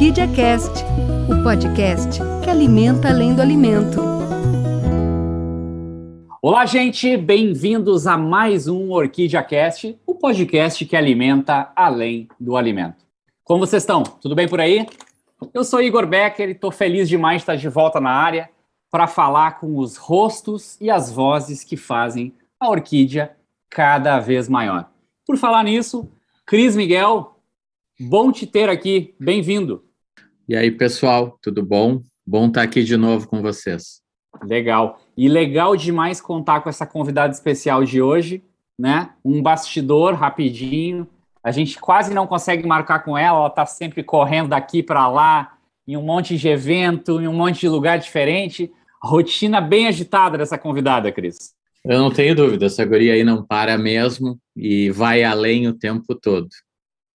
Orquídea Cast, o podcast que alimenta além do alimento. Olá, gente, bem-vindos a mais um Orquídea Cast, o podcast que alimenta além do alimento. Como vocês estão? Tudo bem por aí? Eu sou Igor Becker e estou feliz demais de estar de volta na área para falar com os rostos e as vozes que fazem a orquídea cada vez maior. Por falar nisso, Cris Miguel, bom te ter aqui, bem-vindo. E aí, pessoal, tudo bom? Bom estar aqui de novo com vocês. Legal. E legal demais contar com essa convidada especial de hoje, né? Um bastidor rapidinho. A gente quase não consegue marcar com ela, ela está sempre correndo daqui para lá, em um monte de evento, em um monte de lugar diferente. Rotina bem agitada dessa convidada, Cris. Eu não tenho dúvida, essa guria aí não para mesmo e vai além o tempo todo.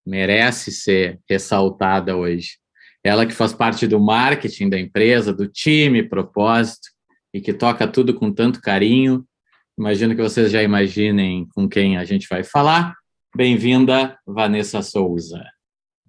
Merece ser ressaltada hoje. Ela que faz parte do marketing da empresa, do time, propósito, e que toca tudo com tanto carinho. Imagino que vocês já imaginem com quem a gente vai falar. Bem-vinda, Vanessa Souza.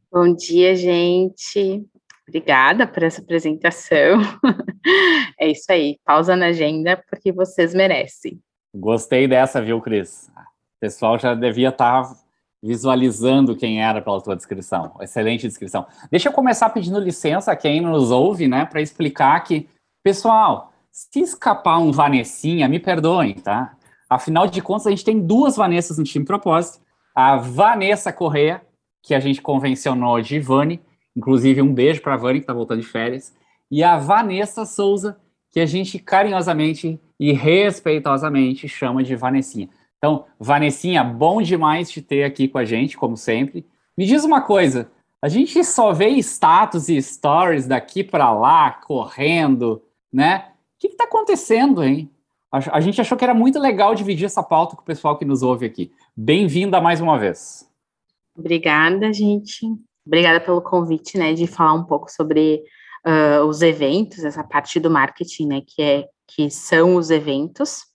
Bom dia, gente. Obrigada por essa apresentação. é isso aí, pausa na agenda porque vocês merecem. Gostei dessa, viu, Cris? O pessoal já devia estar tá visualizando quem era pela tua descrição. Excelente descrição. Deixa eu começar pedindo licença a quem nos ouve, né, para explicar que, pessoal, se escapar um Vanessinha, me perdoem, tá? Afinal de contas, a gente tem duas Vanessas no time propósito. A Vanessa Correa, que a gente convencionou de Vani, inclusive um beijo para a Vani, que está voltando de férias, e a Vanessa Souza, que a gente carinhosamente e respeitosamente chama de Vanessinha. Então, Vanessinha, bom demais te ter aqui com a gente, como sempre. Me diz uma coisa, a gente só vê status e stories daqui para lá, correndo, né? O que está acontecendo, hein? A, gente achou que era muito legal dividir essa pauta com o pessoal que nos ouve aqui. Bem-vinda mais uma vez. Obrigada, gente. Obrigada pelo convite, né, de falar um pouco sobre uh, os eventos, essa parte do marketing, né, que é que são os eventos.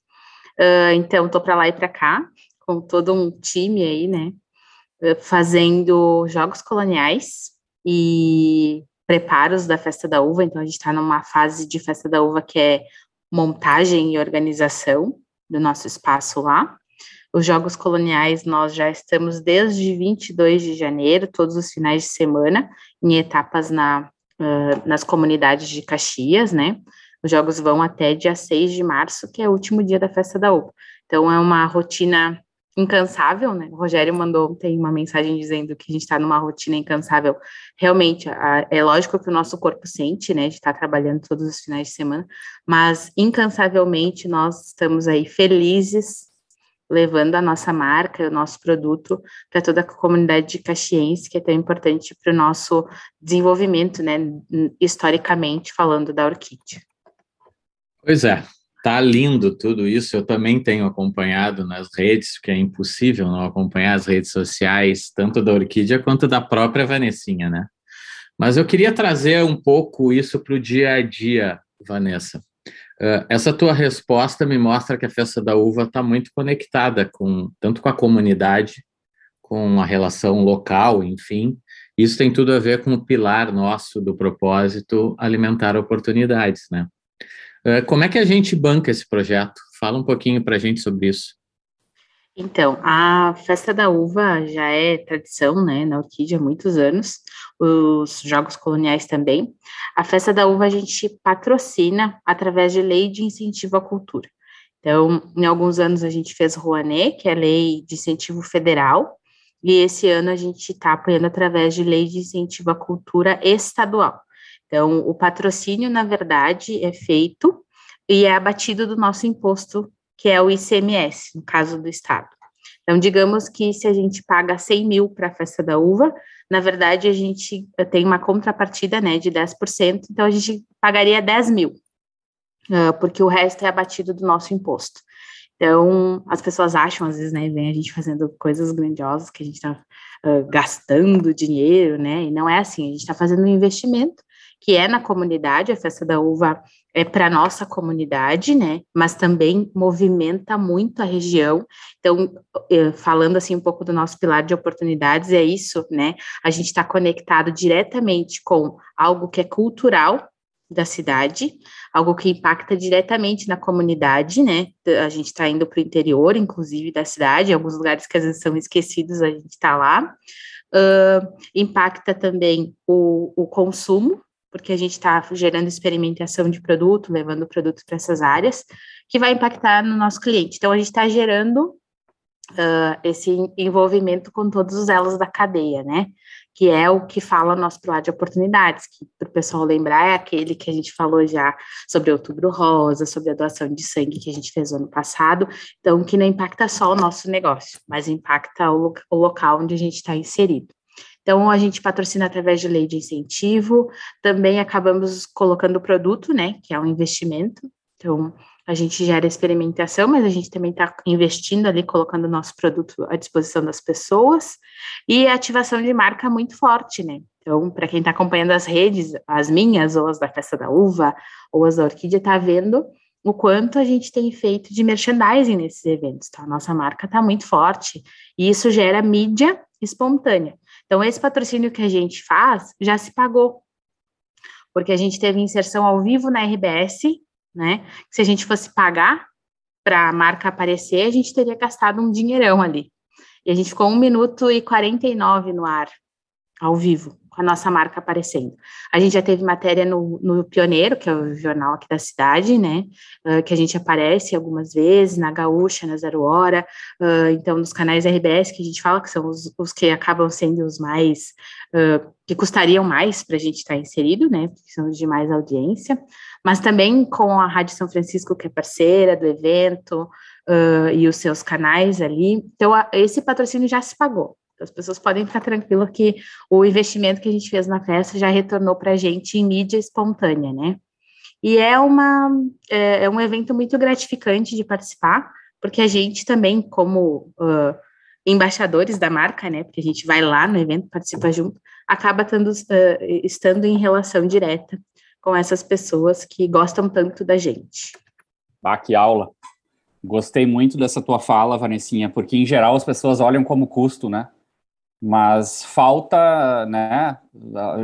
Uh, então, estou para lá e para cá, com todo um time aí, né, fazendo jogos coloniais e preparos da festa da uva. Então, a gente está numa fase de festa da uva que é montagem e organização do nosso espaço lá. Os Jogos Coloniais nós já estamos desde 22 de janeiro, todos os finais de semana, em etapas na, uh, nas comunidades de Caxias, né? Os jogos vão até dia 6 de março, que é o último dia da festa da UPA. Então, é uma rotina incansável, né? O Rogério mandou tem uma mensagem dizendo que a gente está numa rotina incansável. Realmente, a, é lógico que o nosso corpo sente, né, de estar tá trabalhando todos os finais de semana, mas incansavelmente nós estamos aí felizes levando a nossa marca, o nosso produto para toda a comunidade de Caxiense, que é tão importante para o nosso desenvolvimento, né, historicamente falando da orquídea. Pois é, tá lindo tudo isso. Eu também tenho acompanhado nas redes, porque é impossível não acompanhar as redes sociais, tanto da orquídea quanto da própria Vanessinha, né? Mas eu queria trazer um pouco isso para o dia a dia, Vanessa. Uh, essa tua resposta me mostra que a festa da uva está muito conectada com tanto com a comunidade, com a relação local, enfim. Isso tem tudo a ver com o pilar nosso do propósito alimentar oportunidades, né? Uh, como é que a gente banca esse projeto? Fala um pouquinho para a gente sobre isso. Então, a festa da uva já é tradição, né, na Orquídea há muitos anos, os jogos coloniais também. A festa da uva a gente patrocina através de lei de incentivo à cultura. Então, em alguns anos a gente fez Rouanet, que é lei de incentivo federal, e esse ano a gente está apoiando através de lei de incentivo à cultura estadual. Então, o patrocínio, na verdade, é feito e é abatido do nosso imposto que é o ICMS, no caso do Estado. Então, digamos que se a gente paga 100 mil para a festa da uva, na verdade, a gente tem uma contrapartida né, de 10%, então a gente pagaria 10 mil, uh, porque o resto é abatido do nosso imposto. Então, as pessoas acham, às vezes, né, vem a gente fazendo coisas grandiosas, que a gente está uh, gastando dinheiro, né, e não é assim, a gente está fazendo um investimento, que é na comunidade, a festa da uva é para nossa comunidade, né? Mas também movimenta muito a região. Então, eh, falando assim um pouco do nosso pilar de oportunidades, é isso, né? A gente está conectado diretamente com algo que é cultural da cidade, algo que impacta diretamente na comunidade, né? A gente está indo para o interior, inclusive, da cidade, alguns lugares que às vezes são esquecidos, a gente está lá. Uh, impacta também o, o consumo, porque a gente está gerando experimentação de produto, levando produtos para essas áreas, que vai impactar no nosso cliente. Então, a gente está gerando uh, esse envolvimento com todos os elos da cadeia, né? Que é o que fala nosso pilar de oportunidades, que para o pessoal lembrar é aquele que a gente falou já sobre outubro rosa, sobre a doação de sangue que a gente fez ano passado, então que não impacta só o nosso negócio, mas impacta o, o local onde a gente está inserido. Então, a gente patrocina através de lei de incentivo, também acabamos colocando o produto, né, que é um investimento. Então, a gente gera experimentação, mas a gente também está investindo ali, colocando o nosso produto à disposição das pessoas, e a ativação de marca muito forte, né? Então, para quem está acompanhando as redes, as minhas, ou as da Festa da Uva, ou as da Orquídea, está vendo o quanto a gente tem feito de merchandising nesses eventos, tá? A nossa marca está muito forte, e isso gera mídia espontânea. Então, esse patrocínio que a gente faz já se pagou, porque a gente teve inserção ao vivo na RBS, né? Se a gente fosse pagar para a marca aparecer, a gente teria gastado um dinheirão ali. E a gente ficou um minuto e 49 no ar, ao vivo com a nossa marca aparecendo. A gente já teve matéria no, no Pioneiro, que é o jornal aqui da cidade, né, uh, que a gente aparece algumas vezes, na Gaúcha, na Zero Hora, uh, então nos canais RBS que a gente fala que são os, os que acabam sendo os mais, uh, que custariam mais para a gente estar tá inserido, né, porque são de mais audiência, mas também com a Rádio São Francisco, que é parceira do evento, e os seus canais ali, então a, esse patrocínio já se pagou, as pessoas podem ficar tranquilas que o investimento que a gente fez na festa já retornou para a gente em mídia espontânea, né? E é, uma, é, é, um evento muito gratificante de participar, porque a gente também, como uh, embaixadores da marca, né? Porque a gente vai lá no evento, participa junto, acaba uh, estando em relação direta com essas pessoas que gostam tanto da gente. Ah, que aula! Gostei muito dessa tua fala, Vanessinha, porque em geral as pessoas olham como custo, né? Mas falta, né,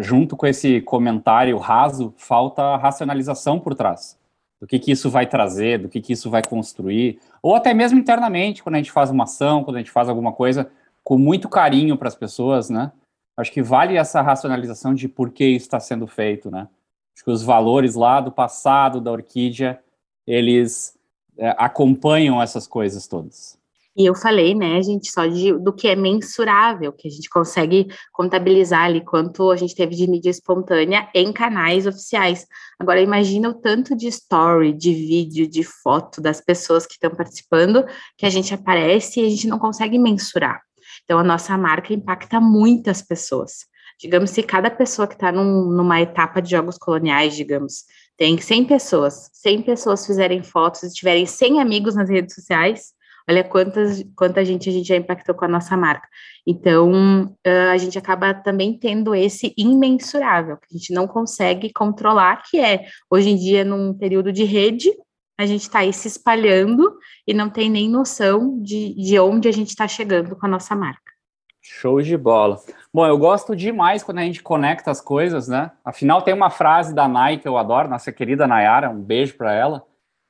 junto com esse comentário raso, falta racionalização por trás. Do que, que isso vai trazer, do que, que isso vai construir, ou até mesmo internamente, quando a gente faz uma ação, quando a gente faz alguma coisa com muito carinho para as pessoas, né? Acho que vale essa racionalização de por que isso está sendo feito, né? Acho que os valores lá do passado da Orquídea, eles é, acompanham essas coisas todas. E eu falei, né, gente, só de, do que é mensurável, que a gente consegue contabilizar ali quanto a gente teve de mídia espontânea em canais oficiais. Agora, imagina o tanto de story, de vídeo, de foto das pessoas que estão participando, que a gente aparece e a gente não consegue mensurar. Então, a nossa marca impacta muitas pessoas. Digamos, se cada pessoa que está num, numa etapa de jogos coloniais, digamos, tem 100 pessoas, 100 pessoas fizerem fotos e tiverem 100 amigos nas redes sociais, Olha quantas, quanta gente a gente já impactou com a nossa marca. Então, a gente acaba também tendo esse imensurável, que a gente não consegue controlar, que é, hoje em dia, num período de rede, a gente está aí se espalhando e não tem nem noção de, de onde a gente está chegando com a nossa marca. Show de bola. Bom, eu gosto demais quando a gente conecta as coisas, né? Afinal, tem uma frase da Nike que eu adoro, nossa querida Nayara, um beijo para ela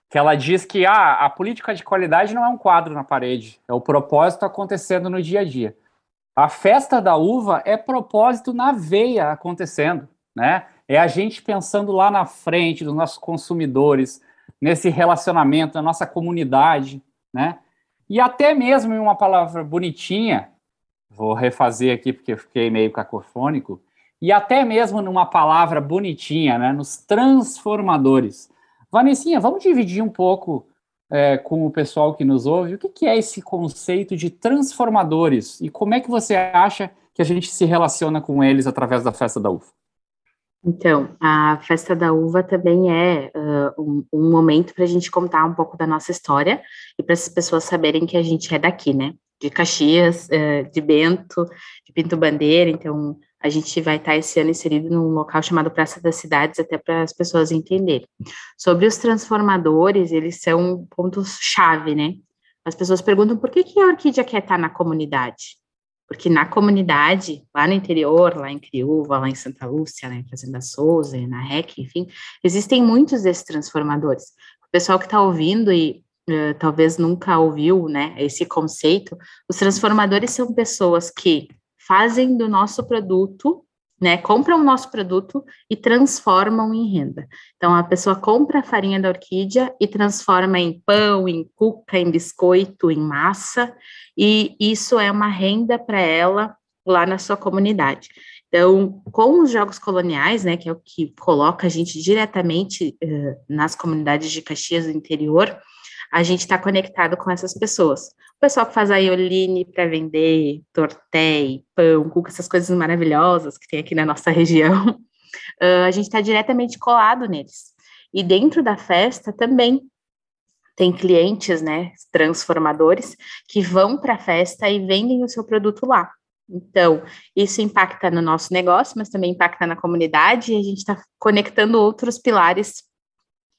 que ela diz que ah, a política de qualidade não é um quadro na parede, é o propósito acontecendo no dia a dia. A festa da uva é propósito na veia acontecendo, né? É a gente pensando lá na frente dos nossos consumidores, nesse relacionamento, na nossa comunidade, né? E até mesmo em uma palavra bonitinha, vou refazer aqui porque eu fiquei meio cacofônico, e até mesmo numa palavra bonitinha, né? Nos transformadores Vanessinha, vamos dividir um pouco é, com o pessoal que nos ouve o que, que, é esse conceito de transformadores e como é que você acha que a gente se relaciona com eles através da festa da uva? Então, a festa da uva também é uh, um, um, momento para a gente contar um pouco da nossa história e para as pessoas saberem que a gente é daqui, né? De Caxias, uh, de Bento, de Pinto Bandeira, então A gente vai estar esse ano inserido num local chamado Praça das Cidades, até para as pessoas entenderem. Sobre os transformadores, eles são pontos-chave, né? As pessoas perguntam por que, que a orquídea quer estar na comunidade? Porque na comunidade, lá no interior, lá em Criúva, lá em Santa Lúcia, né, Fazenda Souza, na REC, enfim, existem muitos desses transformadores. O pessoal que está ouvindo e uh, talvez nunca ouviu, né, esse conceito, os transformadores são pessoas que fazem do nosso produto né, compram o nosso produto e transformam em renda. Então, a pessoa compra a farinha da orquídea e transforma em pão, em cuca, em biscoito, em massa, e isso é uma renda para ela lá na sua comunidade. Então, com os jogos coloniais, né, que é o que coloca a gente diretamente uh, nas comunidades de Caxias do interior, a gente está conectado com essas pessoas. O pessoal que faz a ioline para vender torté, pão, cuca, essas coisas maravilhosas que tem aqui na nossa região, uh, a gente está diretamente colado neles. E dentro da festa também tem clientes, né, transformadores, que vão para a festa e vendem o seu produto lá. Então, isso impacta no nosso negócio, mas também impacta na comunidade e a gente está conectando outros pilares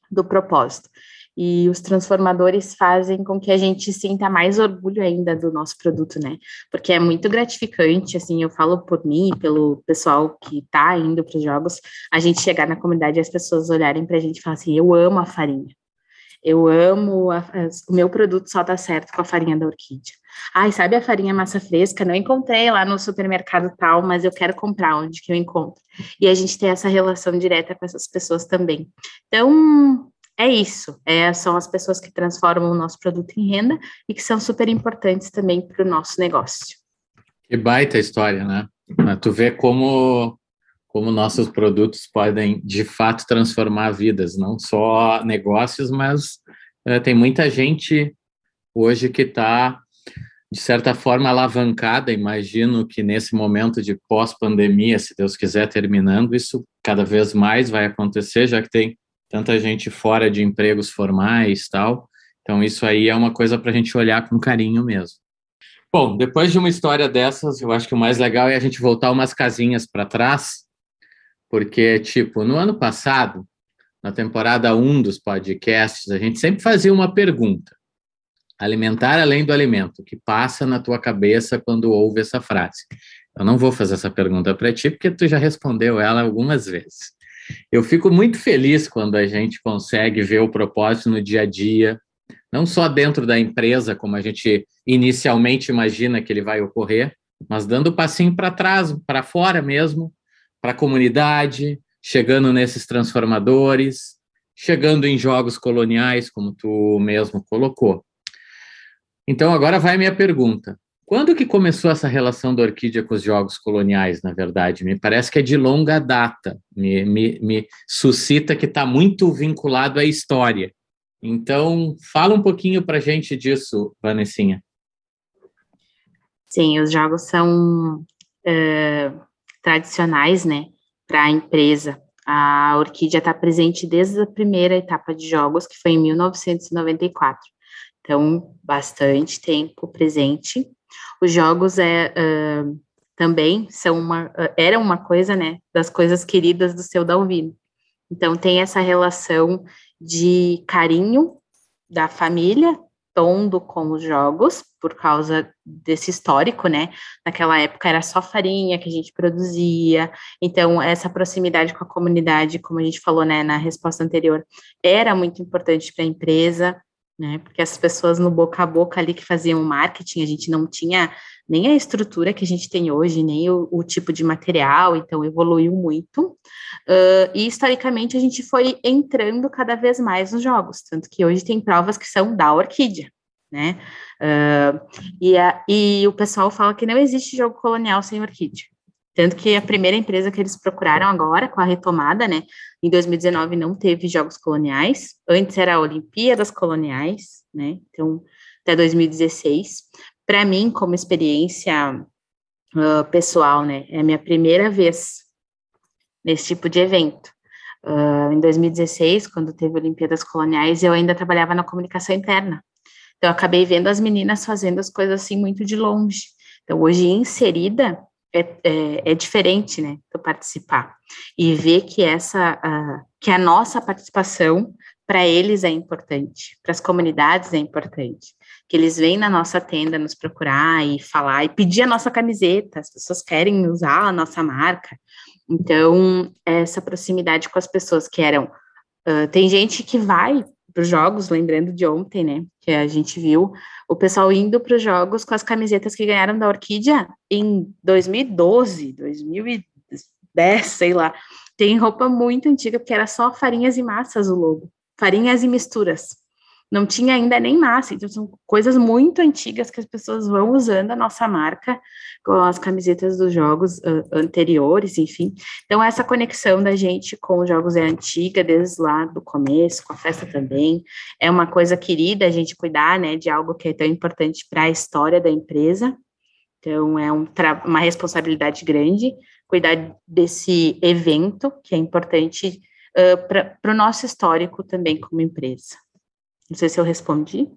do propósito. E os transformadores fazem com que a gente sinta mais orgulho ainda do nosso produto, né? Porque é muito gratificante, assim, eu falo por mim e pelo pessoal que está indo para os jogos, a gente chegar na comunidade e as pessoas olharem para a gente e falar assim: eu amo a farinha. Eu amo, a, o meu produto só dá certo com a farinha da orquídea. Ai, sabe a farinha massa fresca? Não encontrei lá no supermercado tal, mas eu quero comprar onde que eu encontro. E a gente tem essa relação direta com essas pessoas também. Então, é isso. É, são as pessoas que transformam o nosso produto em renda e que são super importantes também para o nosso negócio. Que baita história, né? Tu vê como como nossos produtos podem de fato transformar vidas, não só negócios, mas é, tem muita gente hoje que está de certa forma alavancada. Imagino que nesse momento de pós-pandemia, se Deus quiser terminando, isso cada vez mais vai acontecer, já que tem tanta gente fora de empregos formais tal. Então, isso aí é uma coisa para a gente olhar com carinho mesmo. Bom, depois de uma história dessas, eu acho que o mais legal é a gente voltar umas casinhas para trás, porque, tipo, no ano passado, na temporada 1 dos podcasts, a gente sempre fazia uma pergunta. Alimentar além do alimento, o que passa na tua cabeça quando ouve essa frase? Eu não vou fazer essa pergunta para ti, porque tu já respondeu ela algumas vezes. Eu fico muito feliz quando a gente consegue ver o propósito no dia a dia, não só dentro da empresa, como a gente inicialmente imagina que ele vai ocorrer, mas dando o passinho para trás, para fora mesmo, para a comunidade, chegando nesses transformadores, chegando em jogos coloniais, como tu mesmo colocou. Então, agora vai minha pergunta. Quando que começou essa relação da orquídea com os jogos coloniais, na verdade? Me parece que é de longa data, me, me, me suscita que está muito vinculado à história. Então, fala um pouquinho para a gente disso, Vanessinha. Sim, os jogos são é, tradicionais, né, para a empresa. A orquídea está presente desde a primeira etapa de jogos, que foi em 1994. Então, bastante tempo presente. Os jogos é, uh, também são uma, era uma coisa, né, das coisas queridas do seu Dalvino. Então, tem essa relação de carinho da família, tondo com os jogos, por causa desse histórico, né? Naquela época era só farinha que a gente produzia, então essa proximidade com a comunidade, como a gente falou, né, na resposta anterior, era muito importante para a empresa né? Porque as pessoas no boca a boca ali que faziam marketing, a gente não tinha nem a estrutura que a gente tem hoje, nem o, o tipo de material, então evoluiu muito. Uh, e historicamente a gente foi entrando cada vez mais nos jogos, tanto que hoje tem provas que são da orquídea. Né? Uh, e, a, e o pessoal fala que não existe jogo colonial sem orquídea. Tanto que a primeira empresa que eles procuraram agora, com a retomada, né? Em 2019 não teve Jogos Coloniais, antes era a Olimpíadas Coloniais, né? Então, até 2016. Para mim, como experiência uh, pessoal, né? É a minha primeira vez nesse tipo de evento. Uh, em 2016, quando teve Olimpíadas Coloniais, eu ainda trabalhava na comunicação interna. Então, acabei vendo as meninas fazendo as coisas assim muito de longe. Então, hoje, inserida é, é, é, diferente, né, do participar. E ver que essa, uh, que a nossa participação para eles é importante, para as comunidades é importante, que eles vêm na nossa tenda nos procurar e falar e pedir a nossa camiseta, as pessoas querem usar a nossa marca, então essa proximidade com as pessoas que eram, uh, tem gente que vai para os jogos, lembrando de ontem, né, que a gente viu o pessoal indo para os jogos com as camisetas que ganharam da Orquídea em 2012, 2010, sei lá. Tem roupa muito antiga, porque era só farinhas e massas o logo. Farinhas e misturas não tinha ainda nem massa, então são coisas muito antigas que as pessoas vão usando a nossa marca com as camisetas dos jogos uh, anteriores, enfim. Então, essa conexão da gente com os jogos é antiga, desde lá do começo, com a festa também. É uma coisa querida a gente cuidar, né, de algo que é tão importante para a história da empresa. Então, é um uma responsabilidade grande cuidar desse evento, que é importante uh, para o nosso histórico também como empresa. Não sei se eu respondi.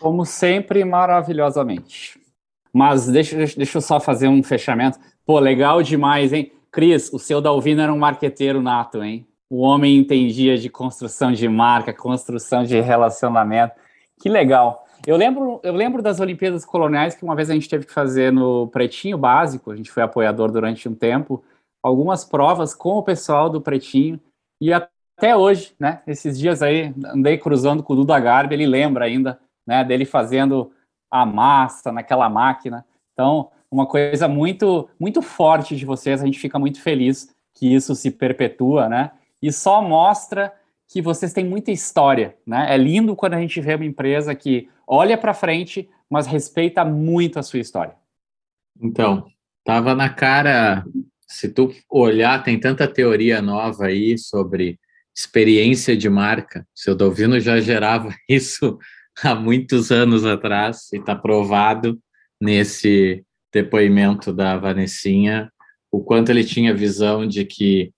Como sempre, maravilhosamente. Mas deixa, deixa eu só fazer um fechamento. Pô, legal demais, hein? Cris, o seu Dalvino era um marqueteiro nato, hein? O homem entendia de construção de marca, construção de relacionamento. Que legal. Eu lembro, eu lembro das Olimpíadas Coloniais que uma vez a gente teve que fazer no Pretinho Básico, a gente foi apoiador durante um tempo, algumas provas com o pessoal do Pretinho, e a até hoje, né? Esses dias aí andei cruzando com o Duda Garbi, ele lembra ainda, né? Dele fazendo a massa naquela máquina. Então, uma coisa muito, muito forte de vocês. A gente fica muito feliz que isso se perpetua, né? E só mostra que vocês têm muita história, né? É lindo quando a gente vê uma empresa que olha para frente, mas respeita muito a sua história. Então, tava na cara. Se tu olhar, tem tanta teoria nova aí sobre experiência de marca. Seu Dalvino já gerava isso há muitos anos atrás e está provado nesse depoimento da Vanessinha o quanto ele tinha visão de que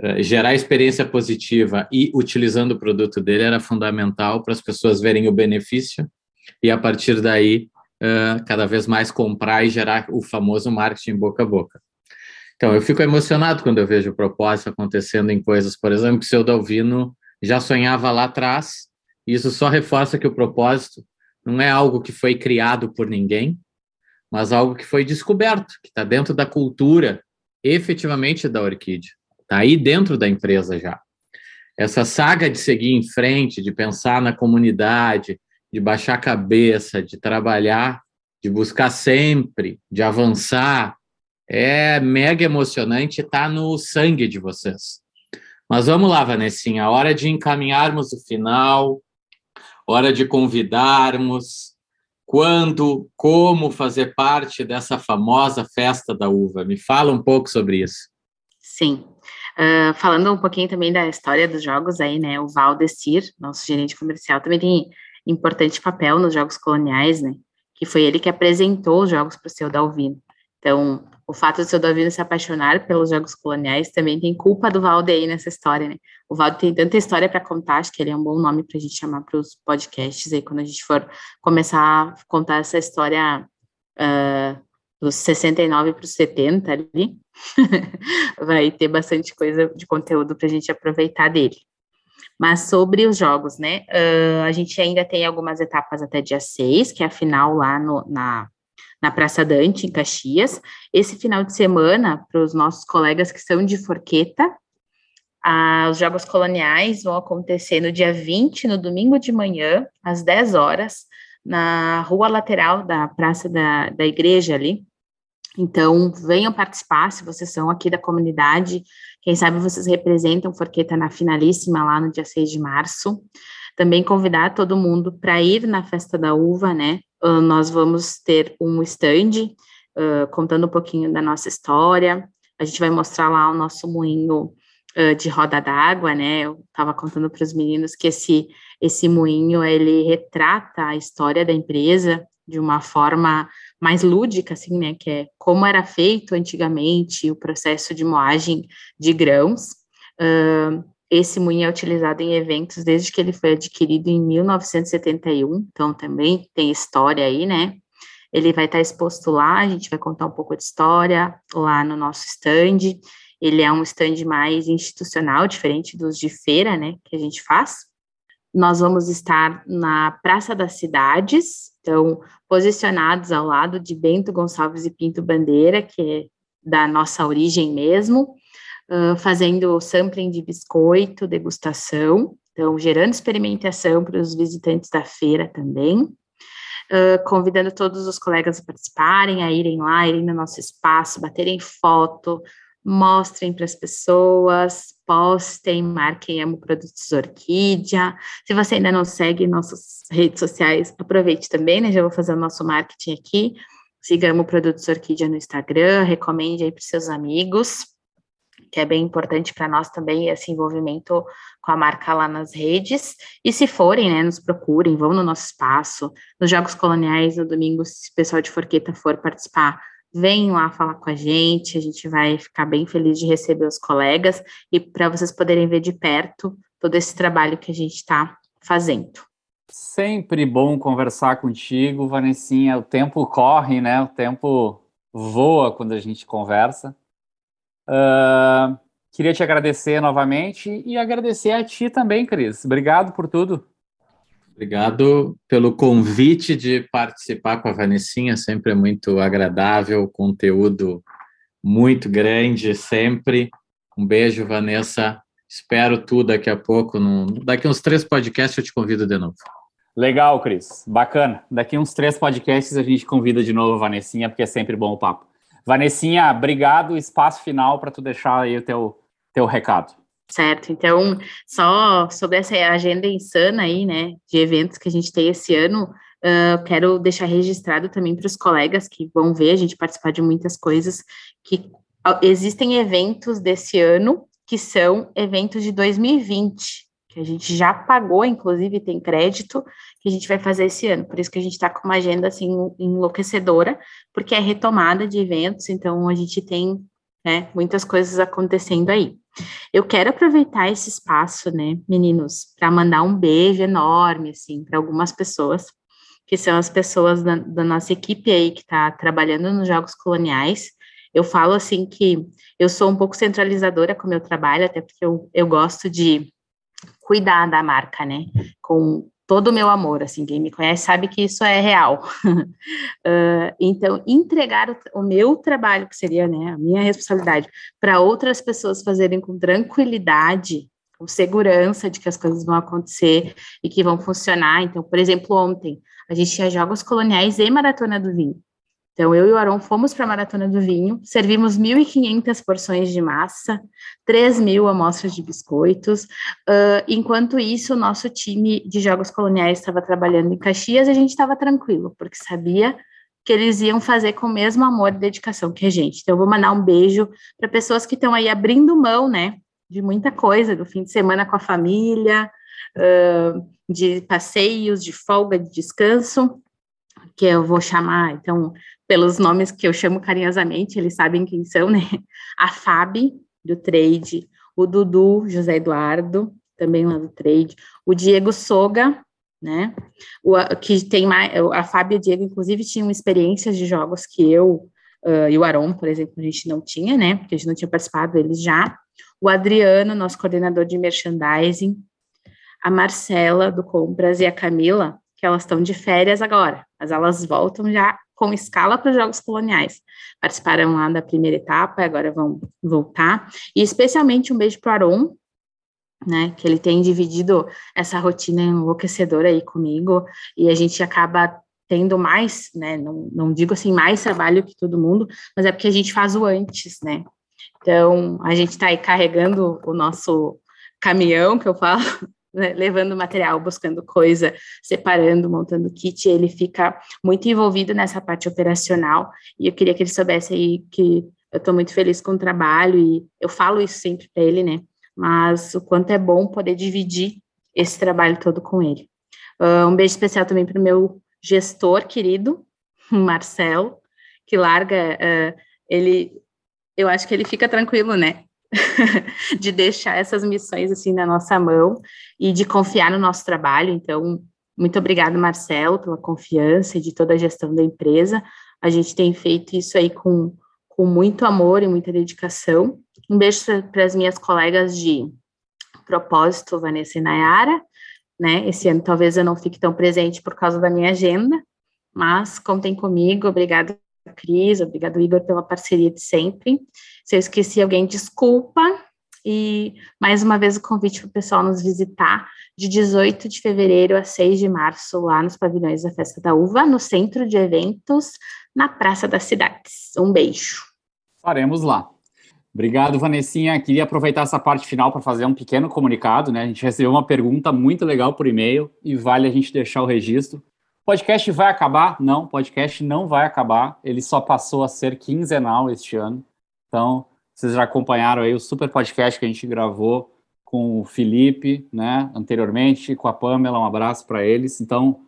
uh, gerar experiência positiva e utilizando o produto dele era fundamental para as pessoas verem o benefício e a partir daí uh, cada vez mais comprar e gerar o famoso marketing boca a boca. Então, eu fico emocionado quando eu vejo o propósito acontecendo em coisas, por exemplo, que o seu Dalvino já sonhava lá atrás, e isso só reforça que o propósito não é algo que foi criado por ninguém, mas algo que foi descoberto, que está dentro da cultura, efetivamente, da Orquídea. Está aí dentro da empresa já. Essa saga de seguir em frente, de pensar na comunidade, de baixar a cabeça, de trabalhar, de buscar sempre, de avançar, é mega emocionante, está no sangue de vocês. Mas vamos lá, Vanessinha, hora de encaminharmos o final, hora de convidarmos, quando, como fazer parte dessa famosa festa da uva. Me fala um pouco sobre isso. Sim. Uh, falando um pouquinho também da história dos jogos aí, né? O Valdecir, nosso gerente comercial, também tem importante papel nos jogos coloniais, né? Que foi ele que apresentou os jogos para o seu Dalvino. Então, o fato de seu Davi se apaixonar pelos jogos coloniais também tem culpa do Valde aí nessa história, né? O Valde tem tanta história para contar, acho que ele é um bom nome para a gente chamar para os podcasts aí, quando a gente for começar a contar essa história uh, dos 69 para os 70 ali, vai ter bastante coisa de conteúdo para a gente aproveitar dele. Mas sobre os jogos, né? Uh, a gente ainda tem algumas etapas até dia 6, que é a final lá no, na na Praça Dante, em Caxias. Esse final de semana, para os nossos colegas que são de Forqueta, os Jogos Coloniais vão acontecer no dia 20, no domingo de manhã, às 10 horas, na rua lateral da Praça da, da Igreja ali. Então, venham participar, se vocês são aqui da comunidade, quem sabe vocês representam Forqueta na finalíssima lá no dia 6 de março. Também convidar todo mundo para ir na Festa da Uva, né? Nós vamos ter um stand uh, contando um pouquinho da nossa história. A gente vai mostrar lá o nosso moinho uh, de roda d'água, né? Eu estava contando para os meninos que esse, esse moinho ele retrata a história da empresa de uma forma mais lúdica, assim, né? Que é como era feito antigamente o processo de moagem de grãos. Uh, esse moinho é utilizado em eventos desde que ele foi adquirido em 1971, então também tem história aí, né? Ele vai estar exposto lá, a gente vai contar um pouco de história lá no nosso stand. Ele é um stand mais institucional, diferente dos de feira, né, que a gente faz. Nós vamos estar na Praça das Cidades, então, posicionados ao lado de Bento Gonçalves e Pinto Bandeira, que é da nossa origem mesmo, fazendo sampling de biscoito, degustação, então, gerando experimentação para os visitantes da feira também. Uh, convidando todos os colegas a participarem, a irem lá, irem no nosso espaço, baterem foto, mostrem para as pessoas, postem, marquem Amo Produtos Orquídea. Se você ainda não segue nossas redes sociais, aproveite também, né? Já vou fazer o nosso marketing aqui. Siga Amo Produtos Orquídea no Instagram, recomende aí para seus amigos, que é bem importante para nós também esse envolvimento com a marca lá nas redes. E se forem, né, nos procurem, vão no nosso espaço. Nos Jogos Coloniais, no domingo, se o pessoal de Forqueta for participar, venham lá falar com a gente, a gente vai ficar bem feliz de receber os colegas e para vocês poderem ver de perto todo esse trabalho que a gente está fazendo. Sempre bom conversar contigo, Vanessinha. O tempo corre, né? O tempo voa quando a gente conversa. Uh, queria te agradecer novamente e agradecer a ti também, Cris. Obrigado por tudo. Obrigado pelo convite de participar com a Vanessinha, sempre é muito agradável, conteúdo muito grande, sempre. Um beijo, Vanessa. Espero tu daqui a pouco. No... Daqui uns três podcasts eu te convido de novo. Legal, Cris. Bacana. Daqui uns três podcasts a gente convida de novo a Vanessinha, porque é sempre bom o papo. Vanessinha, obrigado. Espaço final para tu deixar aí o teu, teu recado. Certo, então, só sobre essa agenda insana aí, né, de eventos que a gente tem esse ano, uh, quero deixar registrado também para os colegas que vão ver a gente participar de muitas coisas, que existem eventos desse ano que são eventos de 2020, que a gente já pagou, inclusive tem crédito, que a gente vai fazer esse ano. Por isso que a gente está com uma agenda assim enlouquecedora, porque é retomada de eventos, então a gente tem né, muitas coisas acontecendo aí. Eu quero aproveitar esse espaço, né, meninos, para mandar um beijo enorme, assim, para algumas pessoas, que são as pessoas da, da nossa equipe aí que está trabalhando nos Jogos Coloniais. Eu falo, assim, que eu sou um pouco centralizadora com o meu trabalho, até porque eu, eu gosto de cuidar da marca, né, com todo o meu amor, assim, quem me conhece sabe que isso é real. uh, então, entregar o, o, meu trabalho, que seria né, a minha responsabilidade, para outras pessoas fazerem com tranquilidade, com segurança de que as coisas vão acontecer e que vão funcionar. Então, por exemplo, ontem a gente tinha Jogos Coloniais e Maratona do Vinho. Então, eu e o Aron fomos para a Maratona do Vinho, servimos 1.500 porções de massa, 3.000 amostras de biscoitos. Uh, enquanto isso, o nosso time de Jogos Coloniais estava trabalhando em Caxias e a gente estava tranquilo, porque sabia que eles iam fazer com o mesmo amor e dedicação que a gente. Então, eu vou mandar um beijo para pessoas que estão aí abrindo mão, né, de muita coisa, do fim de semana com a família, uh, de passeios, de folga, de descanso, que eu vou chamar, então, pelos nomes que eu chamo carinhosamente, eles sabem quem são, né? A Fabi, do Trade, o Dudu, José Eduardo, também lá do Trade, o Diego Soga, né? O, que tem mais, a Fábio e o Diego, inclusive, tinham experiências de jogos que eu uh, e o Aron, por exemplo, a gente não tinha, né? Porque a gente não tinha participado, eles já. O Adriano, nosso coordenador de merchandising, a Marcela, do Compras, e a Camila, que elas estão de férias agora, mas elas voltam já com escala para os Jogos Coloniais. Participaram lá da primeira etapa, agora vão voltar. E especialmente um beijo para o Aron, né, que ele tem dividido essa rotina enlouquecedora aí comigo, e a gente acaba tendo mais, né, não, não digo assim mais trabalho que todo mundo, mas é porque a gente faz o antes, né, então a gente está aí carregando o nosso caminhão, que eu falo, né, levando material, buscando coisa, separando, montando kit, ele fica muito envolvido nessa parte operacional, e eu queria que ele soubesse aí que eu estou muito feliz com o trabalho, e eu falo isso sempre para ele, né, mas o quanto é bom poder dividir esse trabalho todo com ele. Uh, um beijo especial também para o meu gestor querido, Marcelo, que larga, uh, ele, eu acho que ele fica tranquilo, né, de deixar essas missões assim na nossa mão e de confiar no nosso trabalho. Então, Muito obrigado, Marcelo, pela confiança e de toda a gestão da empresa. A gente tem feito isso aí com, com muito amor e muita dedicação. Um beijo para as minhas colegas de propósito, Vanessa e Nayara. Né? Esse ano talvez eu não fique tão presente por causa da minha agenda, mas contem comigo. Obrigado, Cris. Obrigado, Igor, pela parceria de sempre. Se eu esqueci alguém, desculpa. E mais uma vez o convite para o pessoal nos visitar de 18 de fevereiro a 6 de março, lá nos pavilhões da Festa da Uva, no centro de eventos, na Praça das Cidades. Um beijo. Faremos lá. Obrigado, Vanessinha. Queria aproveitar essa parte final para fazer um pequeno comunicado, né? A gente recebeu uma pergunta muito legal por e-mail e vale a gente deixar o registro. Podcast vai acabar? Não, podcast não vai acabar. Ele só passou a ser quinzenal este ano. Então, vocês já acompanharam aí o super podcast que a gente gravou com o Felipe, né, anteriormente, com a Pamela, um abraço para eles. Então,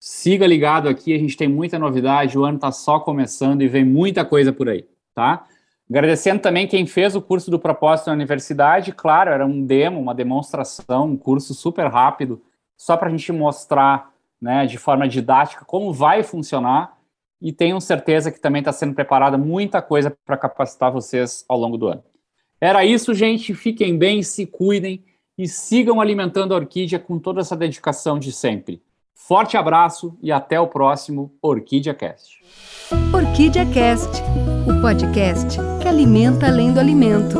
siga ligado aqui, a gente tem muita novidade, o ano está só começando e vem muita coisa por aí, tá? Agradecendo também quem fez o curso do propósito na universidade, claro, era um demo, uma demonstração, um curso super rápido, só para a gente mostrar, né, de forma didática como vai funcionar e tenho certeza que também está sendo preparada muita coisa para capacitar vocês ao longo do ano. Era isso, gente. Fiquem bem, se cuidem e sigam alimentando a Orquídea com toda essa dedicação de sempre. Forte abraço e até o próximo Orquídea Cast. Orquídea Cast, o podcast que alimenta além do alimento.